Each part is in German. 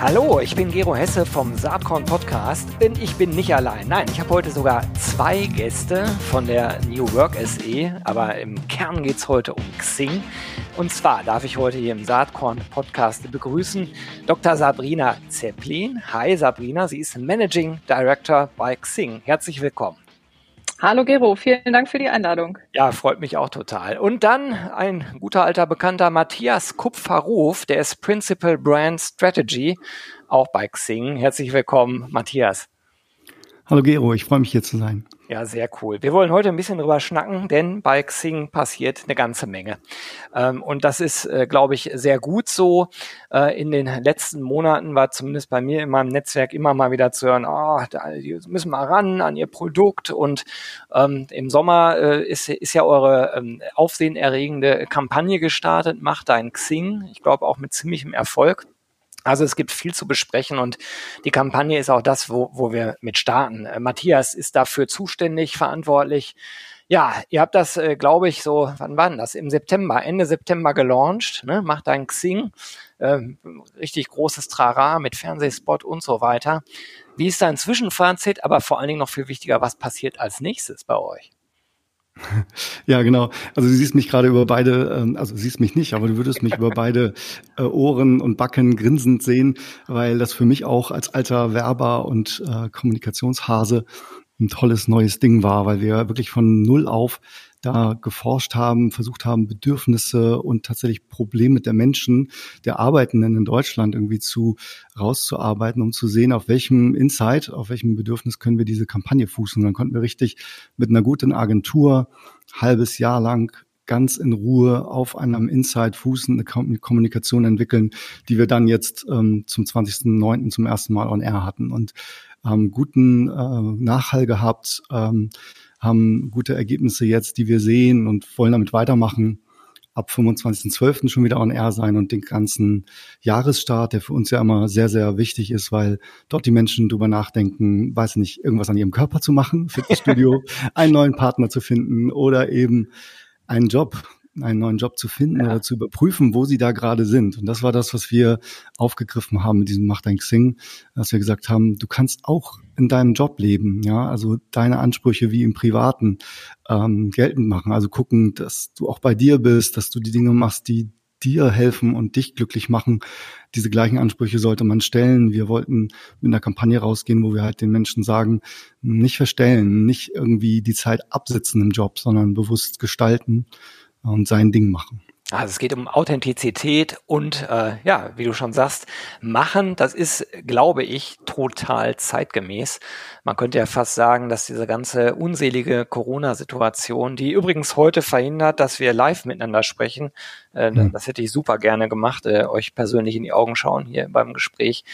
Hallo, ich bin Gero Hesse vom Saatkorn Podcast und ich bin nicht allein. Nein, ich habe heute sogar zwei Gäste von der New Work SE, aber im Kern geht es heute um Xing. Und zwar darf ich heute hier im Saatkorn Podcast begrüßen Dr. Sabrina Zeppelin. Hi Sabrina, sie ist Managing Director bei Xing. Herzlich willkommen. Hallo Gero, vielen Dank für die Einladung. Ja, freut mich auch total. Und dann ein guter alter Bekannter Matthias Kupferruf, der ist Principal Brand Strategy, auch bei Xing. Herzlich willkommen, Matthias. Hallo Gero, ich freue mich hier zu sein. Ja, sehr cool. Wir wollen heute ein bisschen drüber schnacken, denn bei Xing passiert eine ganze Menge. Ähm, und das ist, äh, glaube ich, sehr gut so. Äh, in den letzten Monaten war zumindest bei mir in meinem Netzwerk immer mal wieder zu hören, oh, da müssen wir ran an ihr Produkt. Und ähm, im Sommer äh, ist, ist ja eure ähm, aufsehenerregende Kampagne gestartet, Macht dein Xing. Ich glaube auch mit ziemlichem Erfolg. Also es gibt viel zu besprechen und die Kampagne ist auch das, wo, wo wir mit starten. Äh, Matthias ist dafür zuständig, verantwortlich. Ja, ihr habt das, äh, glaube ich, so, wann war denn das? Im September, Ende September gelauncht, ne? macht ein Xing, äh, richtig großes Trara mit Fernsehspot und so weiter. Wie ist dein Zwischenfazit, aber vor allen Dingen noch viel wichtiger, was passiert als nächstes bei euch? Ja, genau. Also du siehst mich gerade über beide, ähm, also siehst mich nicht, aber du würdest mich über beide äh, Ohren und Backen grinsend sehen, weil das für mich auch als alter Werber und äh, Kommunikationshase ein tolles neues Ding war, weil wir wirklich von null auf da geforscht haben, versucht haben, Bedürfnisse und tatsächlich Probleme der Menschen, der Arbeitenden in Deutschland irgendwie zu rauszuarbeiten, um zu sehen, auf welchem Insight, auf welchem Bedürfnis können wir diese Kampagne fußen. Dann konnten wir richtig mit einer guten Agentur halbes Jahr lang ganz in Ruhe auf einem Insight fußen, eine Kommunikation entwickeln, die wir dann jetzt ähm, zum 20.09. zum ersten Mal on air hatten und haben guten äh, Nachhall gehabt. Ähm, haben gute Ergebnisse jetzt, die wir sehen und wollen damit weitermachen. Ab 25.12. schon wieder on air sein und den ganzen Jahresstart, der für uns ja immer sehr, sehr wichtig ist, weil dort die Menschen drüber nachdenken, weiß nicht, irgendwas an ihrem Körper zu machen, Fitnessstudio, einen neuen Partner zu finden oder eben einen Job, einen neuen Job zu finden ja. oder zu überprüfen, wo sie da gerade sind. Und das war das, was wir aufgegriffen haben mit diesem Macht ein Xing, dass wir gesagt haben, du kannst auch in deinem Job leben, ja, also deine Ansprüche wie im Privaten ähm, geltend machen. Also gucken, dass du auch bei dir bist, dass du die Dinge machst, die dir helfen und dich glücklich machen. Diese gleichen Ansprüche sollte man stellen. Wir wollten mit einer Kampagne rausgehen, wo wir halt den Menschen sagen, nicht verstellen, nicht irgendwie die Zeit absitzen im Job, sondern bewusst gestalten und sein Ding machen. Also es geht um Authentizität und äh, ja, wie du schon sagst, machen, das ist, glaube ich, total zeitgemäß. Man könnte ja fast sagen, dass diese ganze unselige Corona-Situation, die übrigens heute verhindert, dass wir live miteinander sprechen, äh, mhm. das hätte ich super gerne gemacht, äh, euch persönlich in die Augen schauen hier beim Gespräch,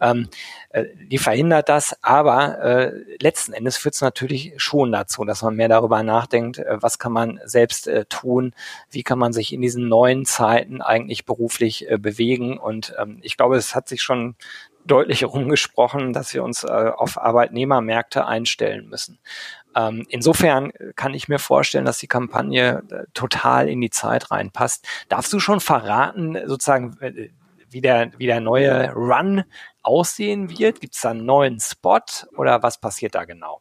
ähm, äh, die verhindert das, aber äh, letzten Endes führt es natürlich schon dazu, dass man mehr darüber nachdenkt, äh, was kann man selbst äh, tun, wie kann man sich in diesen neuen Zeiten eigentlich beruflich äh, bewegen und ähm, ich glaube, es hat sich schon deutlich rumgesprochen, dass wir uns äh, auf Arbeitnehmermärkte einstellen müssen. Ähm, insofern kann ich mir vorstellen, dass die Kampagne äh, total in die Zeit reinpasst. Darfst du schon verraten, sozusagen, äh, wie der, wie der neue Run aussehen wird? Gibt es da einen neuen Spot oder was passiert da genau?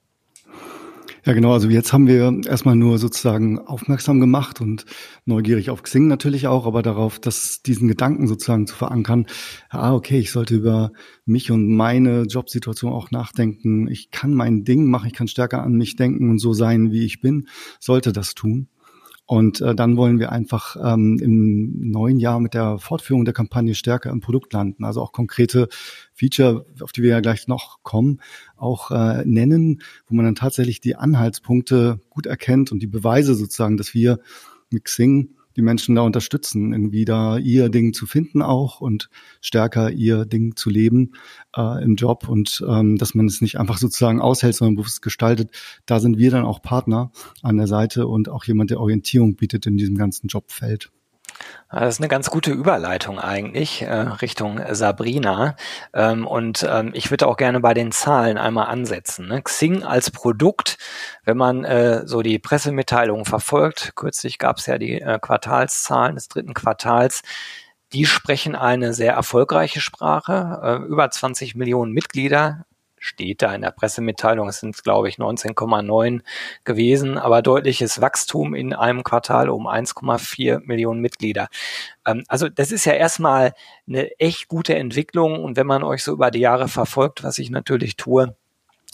Ja, genau. Also jetzt haben wir erstmal nur sozusagen aufmerksam gemacht und neugierig auf Xing natürlich auch, aber darauf, dass diesen Gedanken sozusagen zu verankern, ah, okay, ich sollte über mich und meine Jobsituation auch nachdenken. Ich kann mein Ding machen, ich kann stärker an mich denken und so sein, wie ich bin, sollte das tun. Und äh, dann wollen wir einfach ähm, im neuen Jahr mit der Fortführung der Kampagne stärker im Produkt landen. Also auch konkrete Feature, auf die wir ja gleich noch kommen, auch äh, nennen, wo man dann tatsächlich die Anhaltspunkte gut erkennt und die Beweise sozusagen, dass wir mit Xing die Menschen da unterstützen, irgendwie da ihr Ding zu finden auch und stärker ihr Ding zu leben äh, im Job und ähm, dass man es nicht einfach sozusagen aushält, sondern bewusst gestaltet. Da sind wir dann auch Partner an der Seite und auch jemand, der Orientierung bietet in diesem ganzen Jobfeld. Das ist eine ganz gute Überleitung eigentlich äh, Richtung Sabrina. Ähm, und ähm, ich würde auch gerne bei den Zahlen einmal ansetzen. Ne? Xing als Produkt, wenn man äh, so die Pressemitteilungen verfolgt, kürzlich gab es ja die äh, Quartalszahlen des dritten Quartals, die sprechen eine sehr erfolgreiche Sprache, äh, über 20 Millionen Mitglieder, steht da in der Pressemitteilung, es sind, glaube ich, 19,9 gewesen, aber deutliches Wachstum in einem Quartal um 1,4 Millionen Mitglieder. Ähm, also das ist ja erstmal eine echt gute Entwicklung und wenn man euch so über die Jahre verfolgt, was ich natürlich tue,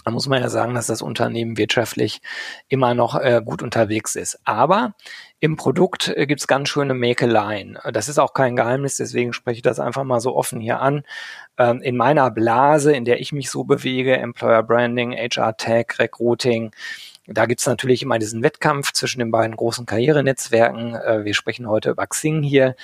da muss man ja sagen, dass das Unternehmen wirtschaftlich immer noch äh, gut unterwegs ist. Aber im Produkt äh, gibt's ganz schöne Mäkeleien. Das ist auch kein Geheimnis, deswegen spreche ich das einfach mal so offen hier an. Ähm, in meiner Blase, in der ich mich so bewege, Employer Branding, HR Tech, Recruiting, da gibt's natürlich immer diesen Wettkampf zwischen den beiden großen Karrierenetzwerken. Äh, wir sprechen heute über Xing hier.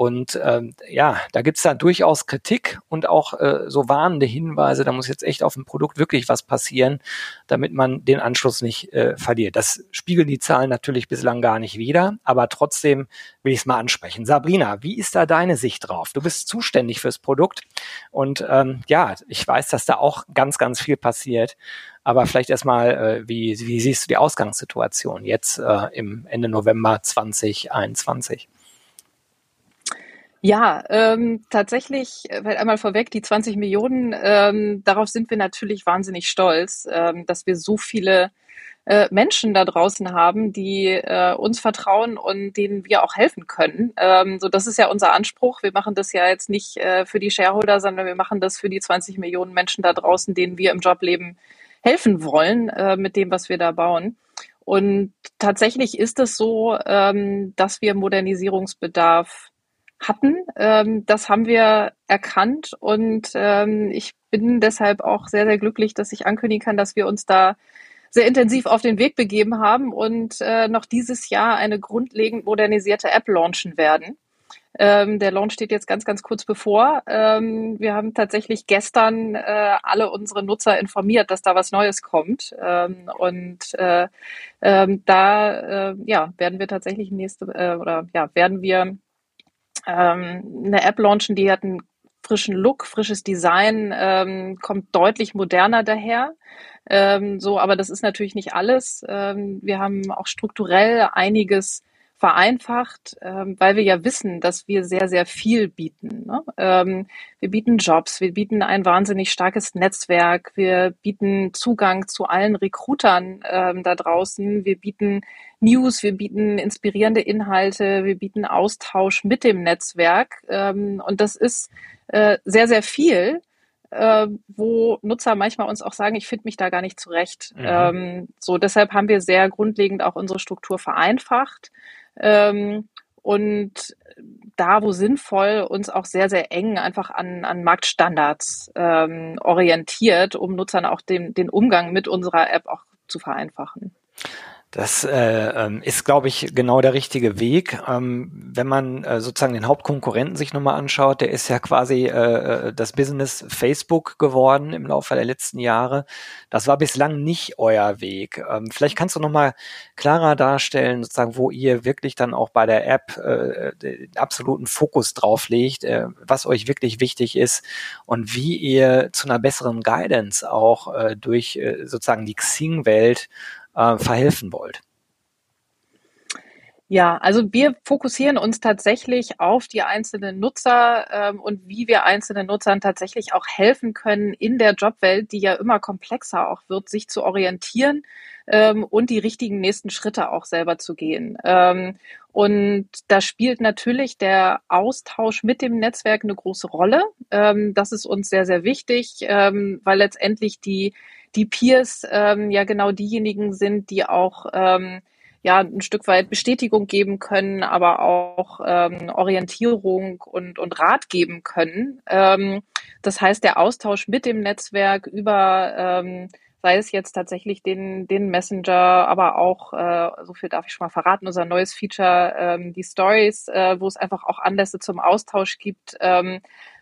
Und ähm, ja, da gibt's da durchaus Kritik und auch äh, so warnende Hinweise, da muss jetzt echt auf dem Produkt wirklich was passieren, damit man den Anschluss nicht äh, verliert. Das spiegeln die Zahlen natürlich bislang gar nicht wider, aber trotzdem will ich es mal ansprechen. Sabrina, wie ist da deine Sicht drauf? Du bist zuständig fürs Produkt und ähm, ja, ich weiß, dass da auch ganz, ganz viel passiert. Aber vielleicht erstmal, äh, wie, wie siehst du die Ausgangssituation jetzt äh, im Ende November 2021? Ja, ähm, tatsächlich, weil einmal vorweg, die 20 Millionen, ähm, darauf sind wir natürlich wahnsinnig stolz, ähm, dass wir so viele äh, Menschen da draußen haben, die äh, uns vertrauen und denen wir auch helfen können. Ähm, so, das ist ja unser Anspruch. Wir machen das ja jetzt nicht äh, für die Shareholder, sondern wir machen das für die 20 Millionen Menschen da draußen, denen wir im Jobleben helfen wollen äh, mit dem, was wir da bauen. Und tatsächlich ist es so, ähm, dass wir Modernisierungsbedarf hatten. Ähm, das haben wir erkannt und ähm, ich bin deshalb auch sehr, sehr glücklich, dass ich ankündigen kann, dass wir uns da sehr intensiv auf den Weg begeben haben und äh, noch dieses Jahr eine grundlegend modernisierte App launchen werden. Ähm, der Launch steht jetzt ganz, ganz kurz bevor. Ähm, wir haben tatsächlich gestern äh, alle unsere Nutzer informiert, dass da was Neues kommt. Ähm, und äh, ähm, da äh, ja, werden wir tatsächlich nächste äh, oder ja, werden wir ähm, eine App launchen, die hat einen frischen Look, frisches Design, ähm, kommt deutlich moderner daher. Ähm, so, aber das ist natürlich nicht alles. Ähm, wir haben auch strukturell einiges vereinfacht, ähm, weil wir ja wissen, dass wir sehr, sehr viel bieten. Ne? Ähm, wir bieten Jobs, wir bieten ein wahnsinnig starkes Netzwerk, wir bieten Zugang zu allen Recruitern ähm, da draußen, wir bieten News, wir bieten inspirierende Inhalte, wir bieten Austausch mit dem Netzwerk ähm, und das ist äh, sehr, sehr viel. Äh, wo Nutzer manchmal uns auch sagen, ich finde mich da gar nicht zurecht. Mhm. Ähm, so deshalb haben wir sehr grundlegend auch unsere Struktur vereinfacht ähm, und da, wo sinnvoll, uns auch sehr, sehr eng einfach an, an Marktstandards ähm, orientiert, um Nutzern auch den, den Umgang mit unserer App auch zu vereinfachen. Das äh, ähm, ist, glaube ich, genau der richtige Weg. Ähm, wenn man äh, sozusagen den Hauptkonkurrenten sich nochmal anschaut, der ist ja quasi äh, äh, das Business Facebook geworden im Laufe der letzten Jahre. Das war bislang nicht euer Weg. Ähm, vielleicht kannst du nochmal klarer darstellen, sozusagen, wo ihr wirklich dann auch bei der App äh, den absoluten Fokus drauf legt, äh, was euch wirklich wichtig ist und wie ihr zu einer besseren Guidance auch äh, durch äh, sozusagen die Xing-Welt äh, verhelfen wollt? Ja, also wir fokussieren uns tatsächlich auf die einzelnen Nutzer ähm, und wie wir einzelnen Nutzern tatsächlich auch helfen können in der Jobwelt, die ja immer komplexer auch wird, sich zu orientieren ähm, und die richtigen nächsten Schritte auch selber zu gehen. Ähm, und da spielt natürlich der Austausch mit dem Netzwerk eine große Rolle. Ähm, das ist uns sehr, sehr wichtig, ähm, weil letztendlich die die Peers ähm, ja genau diejenigen sind, die auch ähm, ja ein Stück weit Bestätigung geben können, aber auch ähm, Orientierung und, und Rat geben können. Ähm, das heißt, der Austausch mit dem Netzwerk über ähm, sei es jetzt tatsächlich den, den Messenger, aber auch, äh, so viel darf ich schon mal verraten, unser neues Feature, ähm, die Stories, äh, wo es einfach auch Anlässe zum Austausch gibt. Ähm,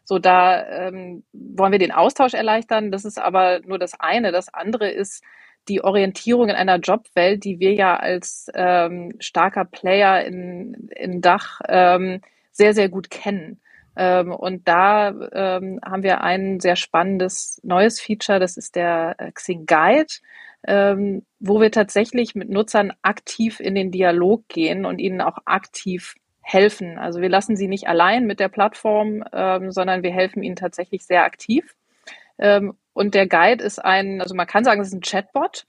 so, da ähm, wollen wir den Austausch erleichtern. Das ist aber nur das eine. Das andere ist die Orientierung in einer Jobwelt, die wir ja als ähm, starker Player in, in Dach ähm, sehr, sehr gut kennen. Ähm, und da ähm, haben wir ein sehr spannendes neues Feature, das ist der äh, Xing Guide, ähm, wo wir tatsächlich mit Nutzern aktiv in den Dialog gehen und ihnen auch aktiv helfen. Also wir lassen sie nicht allein mit der Plattform, ähm, sondern wir helfen ihnen tatsächlich sehr aktiv. Ähm, und der Guide ist ein, also man kann sagen, es ist ein Chatbot,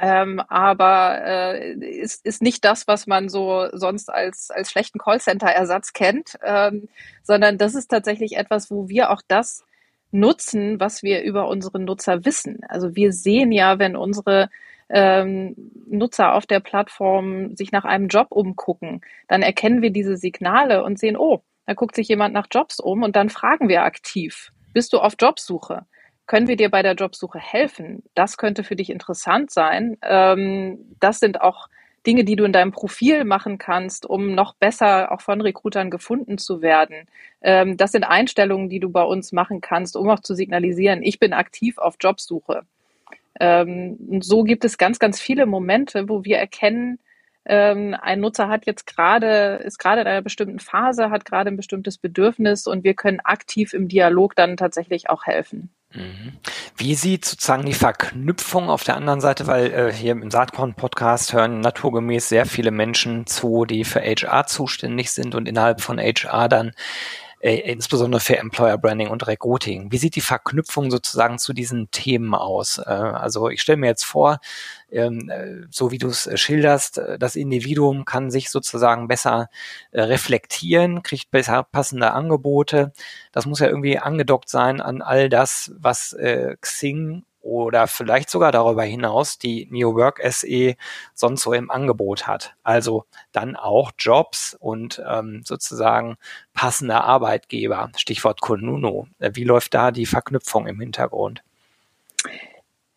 ähm, aber äh, ist, ist nicht das, was man so sonst als, als schlechten Callcenter-Ersatz kennt, ähm, sondern das ist tatsächlich etwas, wo wir auch das nutzen, was wir über unsere Nutzer wissen. Also wir sehen ja, wenn unsere ähm, Nutzer auf der Plattform sich nach einem Job umgucken, dann erkennen wir diese Signale und sehen, oh, da guckt sich jemand nach Jobs um und dann fragen wir aktiv, bist du auf Jobsuche? können wir dir bei der Jobsuche helfen? Das könnte für dich interessant sein. Ähm, das sind auch Dinge, die du in deinem Profil machen kannst, um noch besser auch von Recruitern gefunden zu werden. Ähm, das sind Einstellungen, die du bei uns machen kannst, um auch zu signalisieren, ich bin aktiv auf Jobsuche. Ähm, und so gibt es ganz, ganz viele Momente, wo wir erkennen, ähm, ein Nutzer hat jetzt gerade, ist gerade in einer bestimmten Phase, hat gerade ein bestimmtes Bedürfnis und wir können aktiv im Dialog dann tatsächlich auch helfen. Mhm. Wie sieht sozusagen die Verknüpfung auf der anderen Seite, weil äh, hier im Saatkorn-Podcast hören naturgemäß sehr viele Menschen zu, die für HR zuständig sind und innerhalb von HR dann äh, insbesondere für Employer Branding und Recruiting. Wie sieht die Verknüpfung sozusagen zu diesen Themen aus? Äh, also ich stelle mir jetzt vor, ähm, äh, so wie du es äh, schilderst, äh, das Individuum kann sich sozusagen besser äh, reflektieren, kriegt besser passende Angebote. Das muss ja irgendwie angedockt sein an all das, was Xing oder vielleicht sogar darüber hinaus die New Work SE sonst so im Angebot hat. Also dann auch Jobs und ähm, sozusagen passende Arbeitgeber. Stichwort Konuno. Wie läuft da die Verknüpfung im Hintergrund?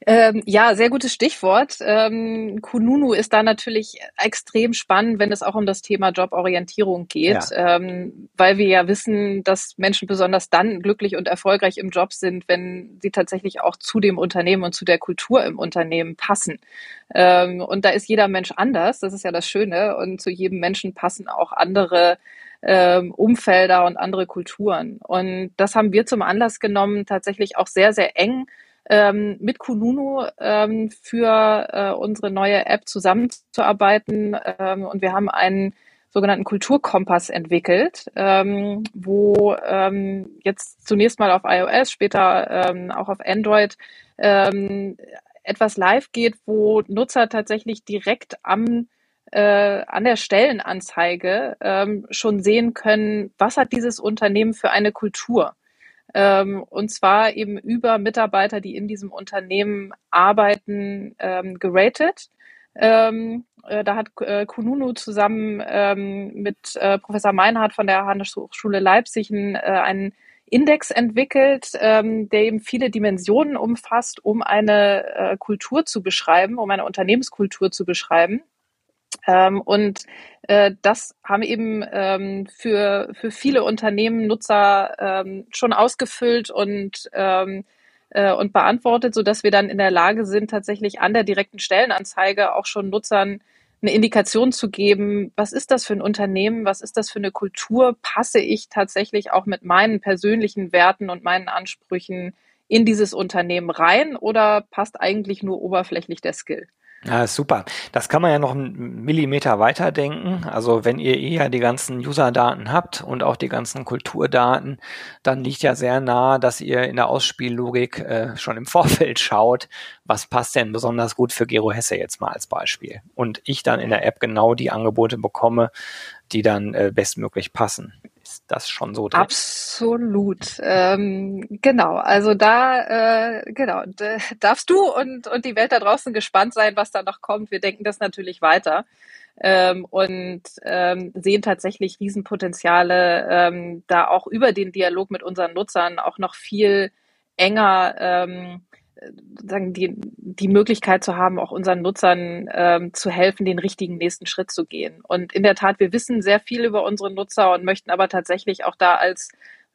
Ähm, ja, sehr gutes Stichwort. Ähm, Kununu ist da natürlich extrem spannend, wenn es auch um das Thema Joborientierung geht, ja. ähm, weil wir ja wissen, dass Menschen besonders dann glücklich und erfolgreich im Job sind, wenn sie tatsächlich auch zu dem Unternehmen und zu der Kultur im Unternehmen passen. Ähm, und da ist jeder Mensch anders, das ist ja das Schöne, und zu jedem Menschen passen auch andere ähm, Umfelder und andere Kulturen. Und das haben wir zum Anlass genommen, tatsächlich auch sehr, sehr eng ähm, mit Kununu ähm, für äh, unsere neue App zusammenzuarbeiten. Ähm, und wir haben einen sogenannten Kulturkompass entwickelt, ähm, wo ähm, jetzt zunächst mal auf iOS, später ähm, auch auf Android ähm, etwas live geht, wo Nutzer tatsächlich direkt am äh, an der Stellenanzeige ähm, schon sehen können, was hat dieses Unternehmen für eine Kultur ähm, und zwar eben über Mitarbeiter, die in diesem Unternehmen arbeiten, ähm, geratet. Ähm, äh, da hat äh, Kununu zusammen ähm, mit äh, Professor Meinhardt von der Handelshochschule Leipzig einen, äh, einen Index entwickelt, ähm, der eben viele Dimensionen umfasst, um eine äh, Kultur zu beschreiben, um eine Unternehmenskultur zu beschreiben. Ähm, und äh, das haben eben ähm, für, für viele Unternehmen Nutzer ähm, schon ausgefüllt und, ähm, äh, und beantwortet, so dass wir dann in der Lage sind, tatsächlich an der direkten Stellenanzeige auch schon Nutzern eine Indikation zu geben, was ist das für ein Unternehmen, was ist das für eine Kultur, passe ich tatsächlich auch mit meinen persönlichen Werten und meinen Ansprüchen in dieses Unternehmen rein oder passt eigentlich nur oberflächlich der Skill? Ja, super. Das kann man ja noch einen Millimeter weiterdenken. Also wenn ihr eher die ganzen User-Daten habt und auch die ganzen Kulturdaten, dann liegt ja sehr nahe, dass ihr in der Ausspiellogik äh, schon im Vorfeld schaut, was passt denn besonders gut für Gero Hesse jetzt mal als Beispiel. Und ich dann in der App genau die Angebote bekomme, die dann äh, bestmöglich passen ist das schon so drin? Absolut. Ähm, genau. Also da, äh, genau, darfst du und, und die Welt da draußen gespannt sein, was da noch kommt. Wir denken das natürlich weiter. Ähm, und ähm, sehen tatsächlich Riesenpotenziale, ähm, da auch über den Dialog mit unseren Nutzern auch noch viel enger ähm, sagen, die, die Möglichkeit zu haben, auch unseren Nutzern ähm, zu helfen, den richtigen nächsten Schritt zu gehen. Und in der Tat, wir wissen sehr viel über unsere Nutzer und möchten aber tatsächlich auch da als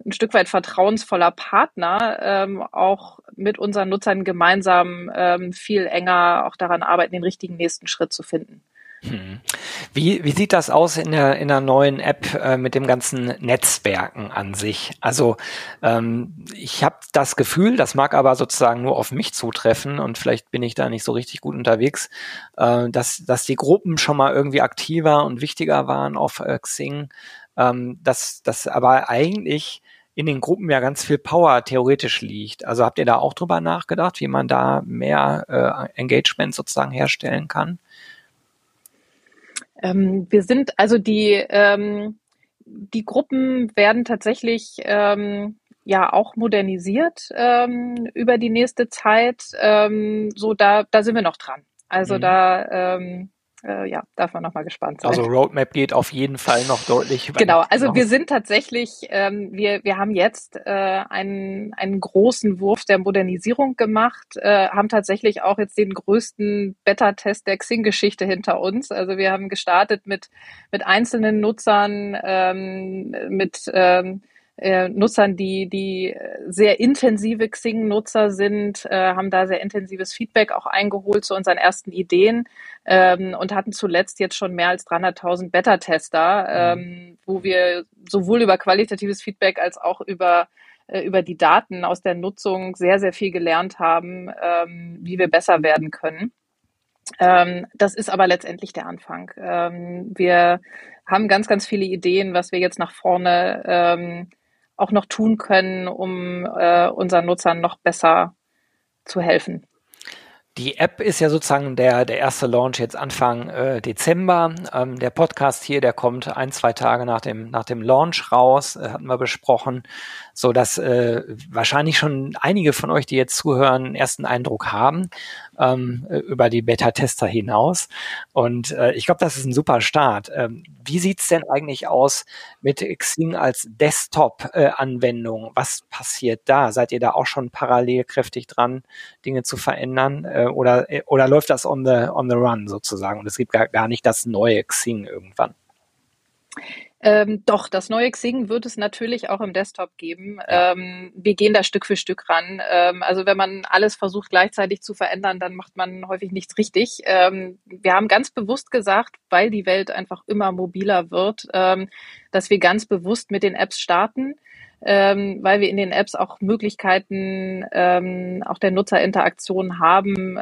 ein Stück weit vertrauensvoller Partner ähm, auch mit unseren Nutzern gemeinsam ähm, viel enger auch daran arbeiten, den richtigen nächsten Schritt zu finden. Hm. Wie, wie sieht das aus in der, in der neuen App äh, mit dem ganzen Netzwerken an sich? Also ähm, ich habe das Gefühl, das mag aber sozusagen nur auf mich zutreffen und vielleicht bin ich da nicht so richtig gut unterwegs, äh, dass, dass die Gruppen schon mal irgendwie aktiver und wichtiger waren auf äh, Xing, ähm, dass, dass aber eigentlich in den Gruppen ja ganz viel Power theoretisch liegt. Also habt ihr da auch drüber nachgedacht, wie man da mehr äh, Engagement sozusagen herstellen kann? Ähm, wir sind, also die, ähm, die Gruppen werden tatsächlich ähm, ja auch modernisiert ähm, über die nächste Zeit. Ähm, so, da, da sind wir noch dran. Also mhm. da ähm, äh, ja, darf man nochmal gespannt sein. Also Roadmap geht auf jeden Fall noch deutlich. Genau, also wir sind tatsächlich, ähm, wir, wir haben jetzt äh, einen, einen großen Wurf der Modernisierung gemacht, äh, haben tatsächlich auch jetzt den größten Beta-Test der Xing-Geschichte hinter uns. Also wir haben gestartet mit, mit einzelnen Nutzern, ähm, mit ähm, äh, Nutzern, die, die sehr intensive Xing-Nutzer sind, äh, haben da sehr intensives Feedback auch eingeholt zu unseren ersten Ideen ähm, und hatten zuletzt jetzt schon mehr als 300.000 Beta-Tester, ähm, wo wir sowohl über qualitatives Feedback als auch über äh, über die Daten aus der Nutzung sehr, sehr viel gelernt haben, ähm, wie wir besser werden können. Ähm, das ist aber letztendlich der Anfang. Ähm, wir haben ganz, ganz viele Ideen, was wir jetzt nach vorne ähm, auch noch tun können, um äh, unseren Nutzern noch besser zu helfen. Die App ist ja sozusagen der, der erste Launch jetzt Anfang äh, Dezember. Ähm, der Podcast hier, der kommt ein, zwei Tage nach dem, nach dem Launch raus, äh, hatten wir besprochen, so dass äh, wahrscheinlich schon einige von euch, die jetzt zuhören, einen ersten Eindruck haben ähm, über die Beta-Tester hinaus. Und äh, ich glaube, das ist ein super Start. Ähm, wie sieht's denn eigentlich aus mit Xing als Desktop-Anwendung? Äh, Was passiert da? Seid ihr da auch schon parallel kräftig dran, Dinge zu verändern? Äh, oder, äh, oder läuft das on the, on the run sozusagen? Und es gibt gar, gar nicht das neue Xing irgendwann? Ähm, doch, das neue Xing wird es natürlich auch im Desktop geben. Ähm, wir gehen da Stück für Stück ran. Ähm, also wenn man alles versucht gleichzeitig zu verändern, dann macht man häufig nichts richtig. Ähm, wir haben ganz bewusst gesagt, weil die Welt einfach immer mobiler wird, ähm, dass wir ganz bewusst mit den Apps starten. Ähm, weil wir in den Apps auch Möglichkeiten auch der Nutzerinteraktion haben,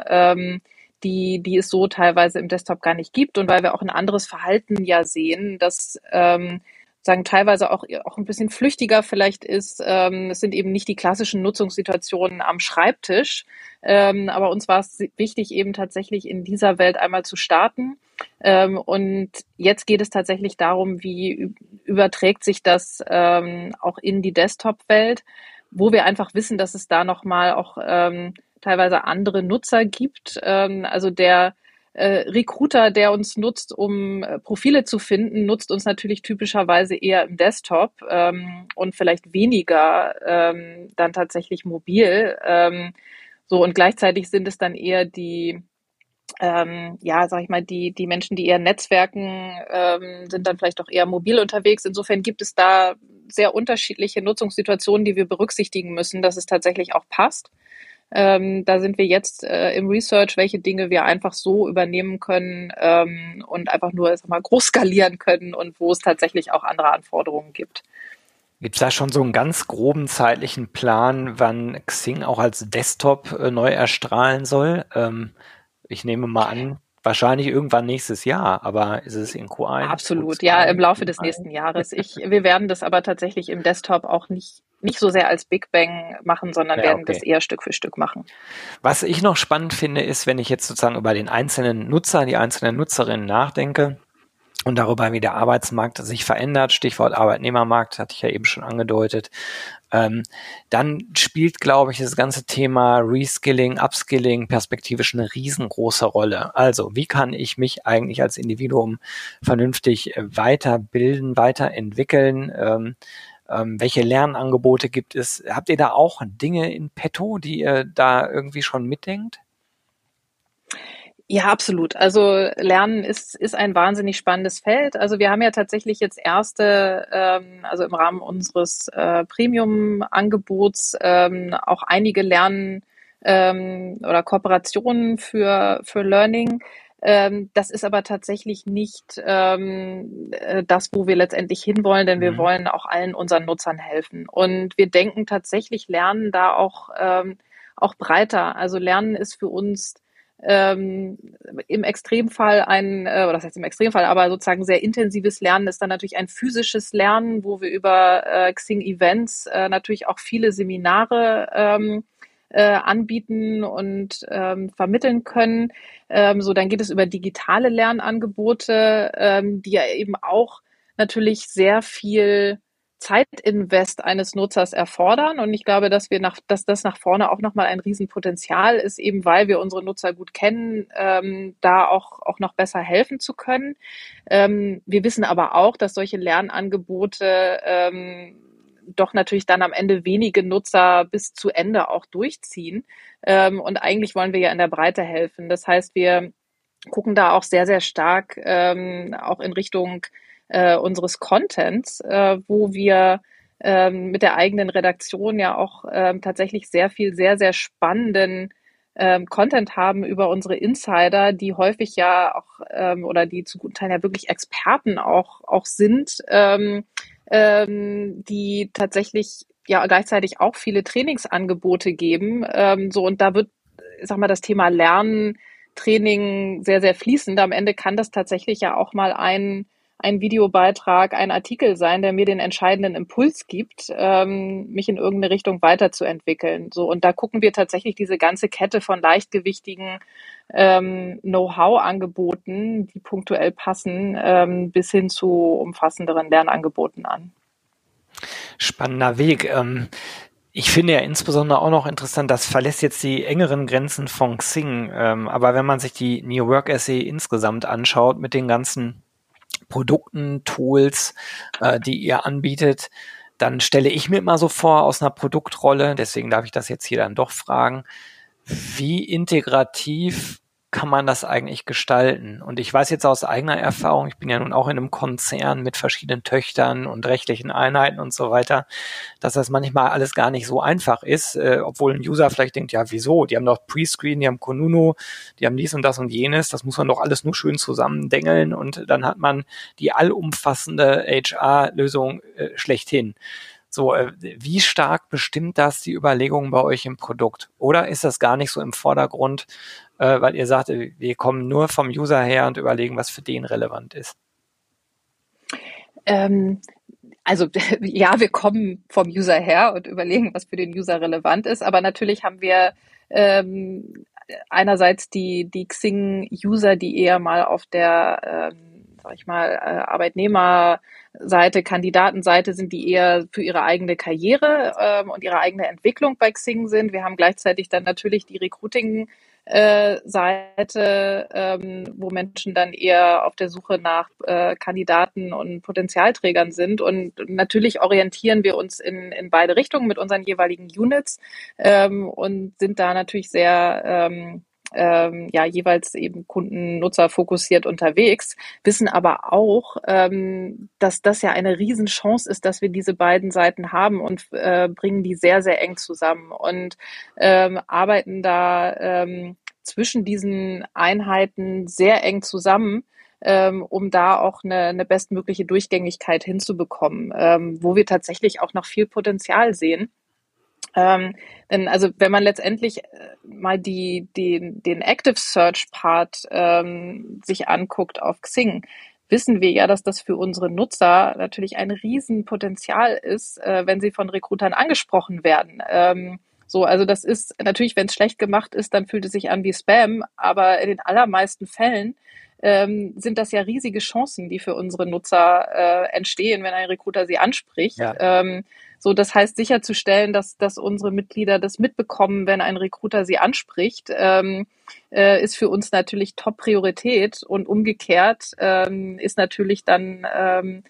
die, die es so teilweise im Desktop gar nicht gibt und weil wir auch ein anderes Verhalten ja sehen, das ähm, sagen teilweise auch, auch ein bisschen flüchtiger vielleicht ist. Ähm, es sind eben nicht die klassischen Nutzungssituationen am Schreibtisch. Ähm, aber uns war es wichtig, eben tatsächlich in dieser Welt einmal zu starten. Ähm, und jetzt geht es tatsächlich darum, wie überträgt sich das ähm, auch in die Desktop-Welt, wo wir einfach wissen, dass es da nochmal auch ähm, teilweise andere Nutzer gibt. Ähm, also der äh, Recruiter, der uns nutzt, um äh, Profile zu finden, nutzt uns natürlich typischerweise eher im Desktop ähm, und vielleicht weniger ähm, dann tatsächlich mobil. Ähm, so und gleichzeitig sind es dann eher die ähm, ja, sag ich mal, die, die Menschen, die eher Netzwerken, ähm, sind dann vielleicht auch eher mobil unterwegs. Insofern gibt es da sehr unterschiedliche Nutzungssituationen, die wir berücksichtigen müssen, dass es tatsächlich auch passt. Ähm, da sind wir jetzt äh, im Research, welche Dinge wir einfach so übernehmen können ähm, und einfach nur sag mal, groß skalieren können und wo es tatsächlich auch andere Anforderungen gibt. Gibt es da schon so einen ganz groben zeitlichen Plan, wann Xing auch als Desktop äh, neu erstrahlen soll? Ähm, ich nehme mal an, wahrscheinlich irgendwann nächstes Jahr, aber ist es in Q1? Absolut, Q2, ja, im Laufe des nächsten Jahres. Ich, wir werden das aber tatsächlich im Desktop auch nicht nicht so sehr als Big Bang machen, sondern ja, werden okay. das eher Stück für Stück machen. Was ich noch spannend finde, ist, wenn ich jetzt sozusagen über den einzelnen Nutzer, die einzelnen Nutzerinnen nachdenke und darüber, wie der Arbeitsmarkt sich verändert, Stichwort Arbeitnehmermarkt, hatte ich ja eben schon angedeutet, ähm, dann spielt, glaube ich, das ganze Thema Reskilling, Upskilling perspektivisch eine riesengroße Rolle. Also, wie kann ich mich eigentlich als Individuum vernünftig weiterbilden, weiterentwickeln? Ähm, ähm, welche Lernangebote gibt es? Habt ihr da auch Dinge in petto, die ihr da irgendwie schon mitdenkt? Ja, absolut. Also Lernen ist, ist ein wahnsinnig spannendes Feld. Also wir haben ja tatsächlich jetzt erste, ähm, also im Rahmen unseres äh, Premium-Angebots ähm, auch einige Lernen ähm, oder Kooperationen für, für Learning. Ähm, das ist aber tatsächlich nicht ähm, äh, das, wo wir letztendlich hinwollen, denn wir mhm. wollen auch allen unseren Nutzern helfen. Und wir denken tatsächlich Lernen da auch, ähm, auch breiter. Also Lernen ist für uns ähm, im Extremfall ein, äh, oder das heißt im Extremfall, aber sozusagen sehr intensives Lernen ist dann natürlich ein physisches Lernen, wo wir über äh, Xing Events äh, natürlich auch viele Seminare ähm, äh, anbieten und ähm, vermitteln können. Ähm, so, dann geht es über digitale Lernangebote, ähm, die ja eben auch natürlich sehr viel Zeitinvest eines Nutzers erfordern. Und ich glaube, dass wir nach, dass das nach vorne auch nochmal ein Riesenpotenzial ist, eben weil wir unsere Nutzer gut kennen, ähm, da auch, auch noch besser helfen zu können. Ähm, wir wissen aber auch, dass solche Lernangebote ähm, doch natürlich dann am Ende wenige Nutzer bis zu Ende auch durchziehen. Ähm, und eigentlich wollen wir ja in der Breite helfen. Das heißt, wir gucken da auch sehr, sehr stark ähm, auch in Richtung äh, unseres Contents, äh, wo wir ähm, mit der eigenen Redaktion ja auch ähm, tatsächlich sehr viel, sehr, sehr spannenden ähm, Content haben über unsere Insider, die häufig ja auch ähm, oder die zu guten Teilen ja wirklich Experten auch, auch sind, ähm, ähm, die tatsächlich ja gleichzeitig auch viele Trainingsangebote geben. Ähm, so und da wird, sag mal, das Thema Lernen, Training sehr, sehr fließend. Am Ende kann das tatsächlich ja auch mal ein ein Videobeitrag, ein Artikel sein, der mir den entscheidenden Impuls gibt, ähm, mich in irgendeine Richtung weiterzuentwickeln. So und da gucken wir tatsächlich diese ganze Kette von leichtgewichtigen ähm, Know-how-Angeboten, die punktuell passen, ähm, bis hin zu umfassenderen Lernangeboten an. Spannender Weg. Ähm ich finde ja insbesondere auch noch interessant, das verlässt jetzt die engeren Grenzen von Xing. Ähm, aber wenn man sich die New Work Essay insgesamt anschaut mit den ganzen Produkten, Tools, äh, die ihr anbietet, dann stelle ich mir immer so vor aus einer Produktrolle, deswegen darf ich das jetzt hier dann doch fragen, wie integrativ kann man das eigentlich gestalten? Und ich weiß jetzt aus eigener Erfahrung, ich bin ja nun auch in einem Konzern mit verschiedenen Töchtern und rechtlichen Einheiten und so weiter, dass das manchmal alles gar nicht so einfach ist, äh, obwohl ein User vielleicht denkt, ja, wieso? Die haben doch Prescreen, die haben Konuno, die haben dies und das und jenes, das muss man doch alles nur schön zusammendengeln und dann hat man die allumfassende HR-Lösung äh, schlechthin. So, äh, wie stark bestimmt das die Überlegungen bei euch im Produkt? Oder ist das gar nicht so im Vordergrund, äh, weil ihr sagt, äh, wir kommen nur vom User her und überlegen, was für den relevant ist? Ähm, also ja, wir kommen vom User her und überlegen, was für den User relevant ist, aber natürlich haben wir ähm, einerseits die, die Xing-User, die eher mal auf der ähm, sag ich mal, äh, Arbeitnehmerseite, Kandidatenseite sind, die eher für ihre eigene Karriere ähm, und ihre eigene Entwicklung bei Xing sind. Wir haben gleichzeitig dann natürlich die Recruiting- äh, Seite, ähm, wo Menschen dann eher auf der Suche nach äh, Kandidaten und Potenzialträgern sind. Und natürlich orientieren wir uns in, in beide Richtungen mit unseren jeweiligen Units ähm, und sind da natürlich sehr ähm, ähm, ja jeweils eben Kunden, Nutzer fokussiert unterwegs, wissen aber auch, ähm, dass das ja eine Riesenchance ist, dass wir diese beiden Seiten haben und äh, bringen die sehr, sehr eng zusammen und ähm, arbeiten da ähm, zwischen diesen Einheiten sehr eng zusammen. Ähm, um da auch eine, eine bestmögliche Durchgängigkeit hinzubekommen, ähm, wo wir tatsächlich auch noch viel Potenzial sehen. Ähm, denn also wenn man letztendlich äh, mal die, die, den Active Search Part ähm, sich anguckt auf Xing, wissen wir ja, dass das für unsere Nutzer natürlich ein Riesenpotenzial ist, äh, wenn sie von Recruitern angesprochen werden. Ähm, so, also das ist natürlich, wenn es schlecht gemacht ist, dann fühlt es sich an wie Spam, aber in den allermeisten Fällen ähm, sind das ja riesige Chancen, die für unsere Nutzer äh, entstehen, wenn ein Recruiter sie anspricht. Ja. Ähm, so, das heißt sicherzustellen, dass, dass unsere Mitglieder das mitbekommen, wenn ein Recruiter sie anspricht, ähm, äh, ist für uns natürlich Top-Priorität und umgekehrt ähm, ist natürlich dann ähm,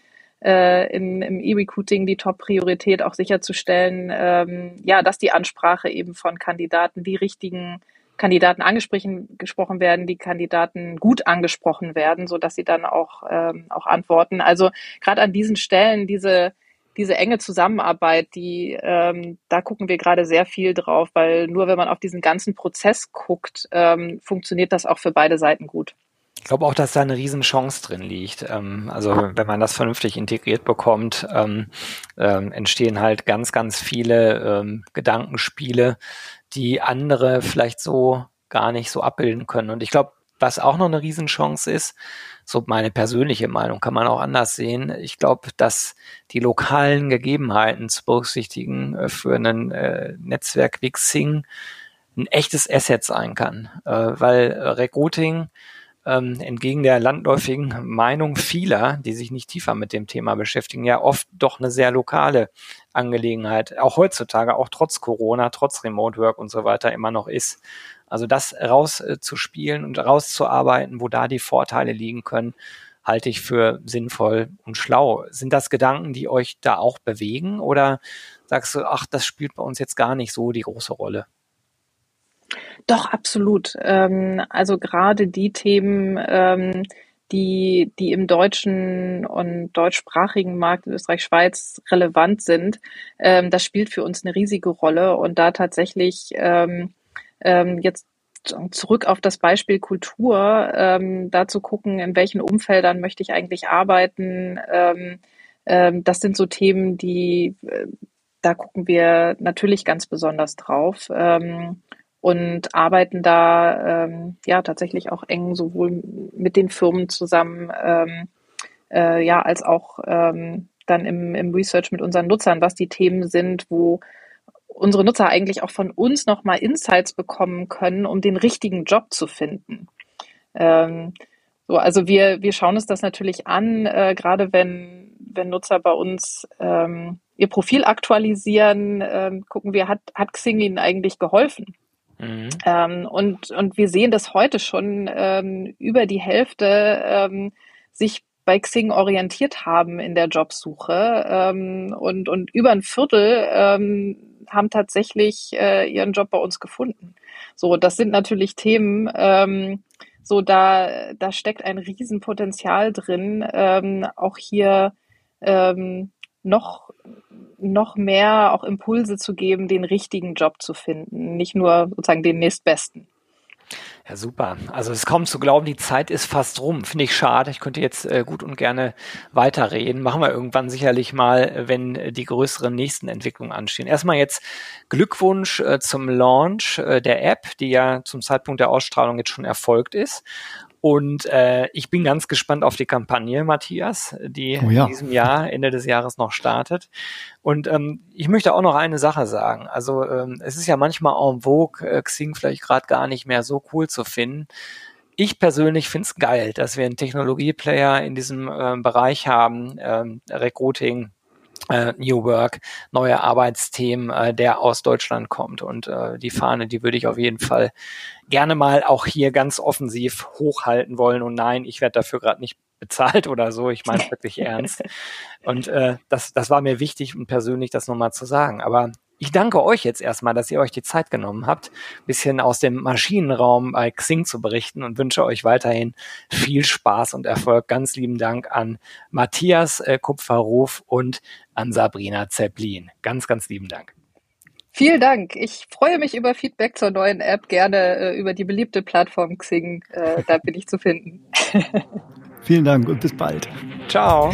äh, in, im E-Recruiting die Top-Priorität auch sicherzustellen, ähm, ja, dass die Ansprache eben von Kandidaten die richtigen Kandidaten angesprochen gesprochen werden, die Kandidaten gut angesprochen werden, so dass sie dann auch ähm, auch antworten. Also gerade an diesen Stellen diese diese enge Zusammenarbeit, die ähm, da gucken wir gerade sehr viel drauf, weil nur wenn man auf diesen ganzen Prozess guckt, ähm, funktioniert das auch für beide Seiten gut. Ich glaube auch, dass da eine Riesenchance drin liegt. Ähm, also wenn man das vernünftig integriert bekommt, ähm, ähm, entstehen halt ganz, ganz viele Gedankenspiele, die andere vielleicht so gar nicht so abbilden können. Und ich glaube, was auch noch eine Riesenchance ist, so meine persönliche Meinung, kann man auch anders sehen. Ich glaube, dass die lokalen Gegebenheiten zu berücksichtigen äh, für ein äh, Netzwerk wie Xing ein echtes Asset sein kann, äh, weil Recruiting ähm, entgegen der landläufigen Meinung vieler, die sich nicht tiefer mit dem Thema beschäftigen, ja oft doch eine sehr lokale Angelegenheit, auch heutzutage, auch trotz Corona, trotz Remote Work und so weiter immer noch ist. Also das rauszuspielen und rauszuarbeiten, wo da die Vorteile liegen können, halte ich für sinnvoll und schlau. Sind das Gedanken, die euch da auch bewegen oder sagst du, ach, das spielt bei uns jetzt gar nicht so die große Rolle? Doch, absolut. Ähm, also gerade die Themen, ähm, die, die im deutschen und deutschsprachigen Markt in Österreich, Schweiz relevant sind, ähm, das spielt für uns eine riesige Rolle. Und da tatsächlich ähm, ähm, jetzt zurück auf das Beispiel Kultur, ähm, da zu gucken, in welchen Umfeldern möchte ich eigentlich arbeiten. Ähm, ähm, das sind so Themen, die, äh, da gucken wir natürlich ganz besonders drauf. Ähm, und arbeiten da ähm, ja tatsächlich auch eng sowohl mit den Firmen zusammen, ähm, äh, ja, als auch ähm, dann im, im Research mit unseren Nutzern, was die Themen sind, wo unsere Nutzer eigentlich auch von uns nochmal Insights bekommen können, um den richtigen Job zu finden. Ähm, so, also wir, wir schauen uns das natürlich an, äh, gerade wenn, wenn Nutzer bei uns ähm, ihr Profil aktualisieren, ähm, gucken wir, hat, hat Xing ihnen eigentlich geholfen? Mhm. Ähm, und, und wir sehen das heute schon ähm, über die Hälfte ähm, sich bei Xing orientiert haben in der Jobsuche ähm, und, und über ein Viertel ähm, haben tatsächlich äh, ihren Job bei uns gefunden. So, das sind natürlich Themen, ähm, so da, da steckt ein Riesenpotenzial drin, ähm, auch hier ähm, noch noch mehr auch Impulse zu geben, den richtigen Job zu finden, nicht nur sozusagen den nächstbesten. Ja, super. Also es kaum zu glauben, die Zeit ist fast rum. Finde ich schade. Ich könnte jetzt äh, gut und gerne weiterreden. Machen wir irgendwann sicherlich mal, wenn die größeren nächsten Entwicklungen anstehen. Erstmal jetzt Glückwunsch äh, zum Launch äh, der App, die ja zum Zeitpunkt der Ausstrahlung jetzt schon erfolgt ist. Und äh, ich bin ganz gespannt auf die Kampagne, Matthias, die oh ja. in diesem Jahr, Ende des Jahres noch startet. Und ähm, ich möchte auch noch eine Sache sagen. Also ähm, es ist ja manchmal en vogue, äh, Xing vielleicht gerade gar nicht mehr so cool zu finden. Ich persönlich finde es geil, dass wir einen Technologieplayer in diesem äh, Bereich haben, ähm, Recruiting, äh, New Work, neue Arbeitsthemen, äh, der aus Deutschland kommt. Und äh, die Fahne, die würde ich auf jeden Fall gerne mal auch hier ganz offensiv hochhalten wollen. Und nein, ich werde dafür gerade nicht bezahlt oder so. Ich meine wirklich ernst. Und äh, das, das war mir wichtig und persönlich das nochmal zu sagen. Aber ich danke euch jetzt erstmal, dass ihr euch die Zeit genommen habt, bisschen aus dem Maschinenraum bei Xing zu berichten und wünsche euch weiterhin viel Spaß und Erfolg. Ganz lieben Dank an Matthias äh, Kupferruf und an Sabrina Zeppelin. Ganz, ganz lieben Dank. Vielen Dank. Ich freue mich über Feedback zur neuen App, gerne äh, über die beliebte Plattform Xing. Äh, da bin ich zu finden. Vielen Dank und bis bald. Ciao.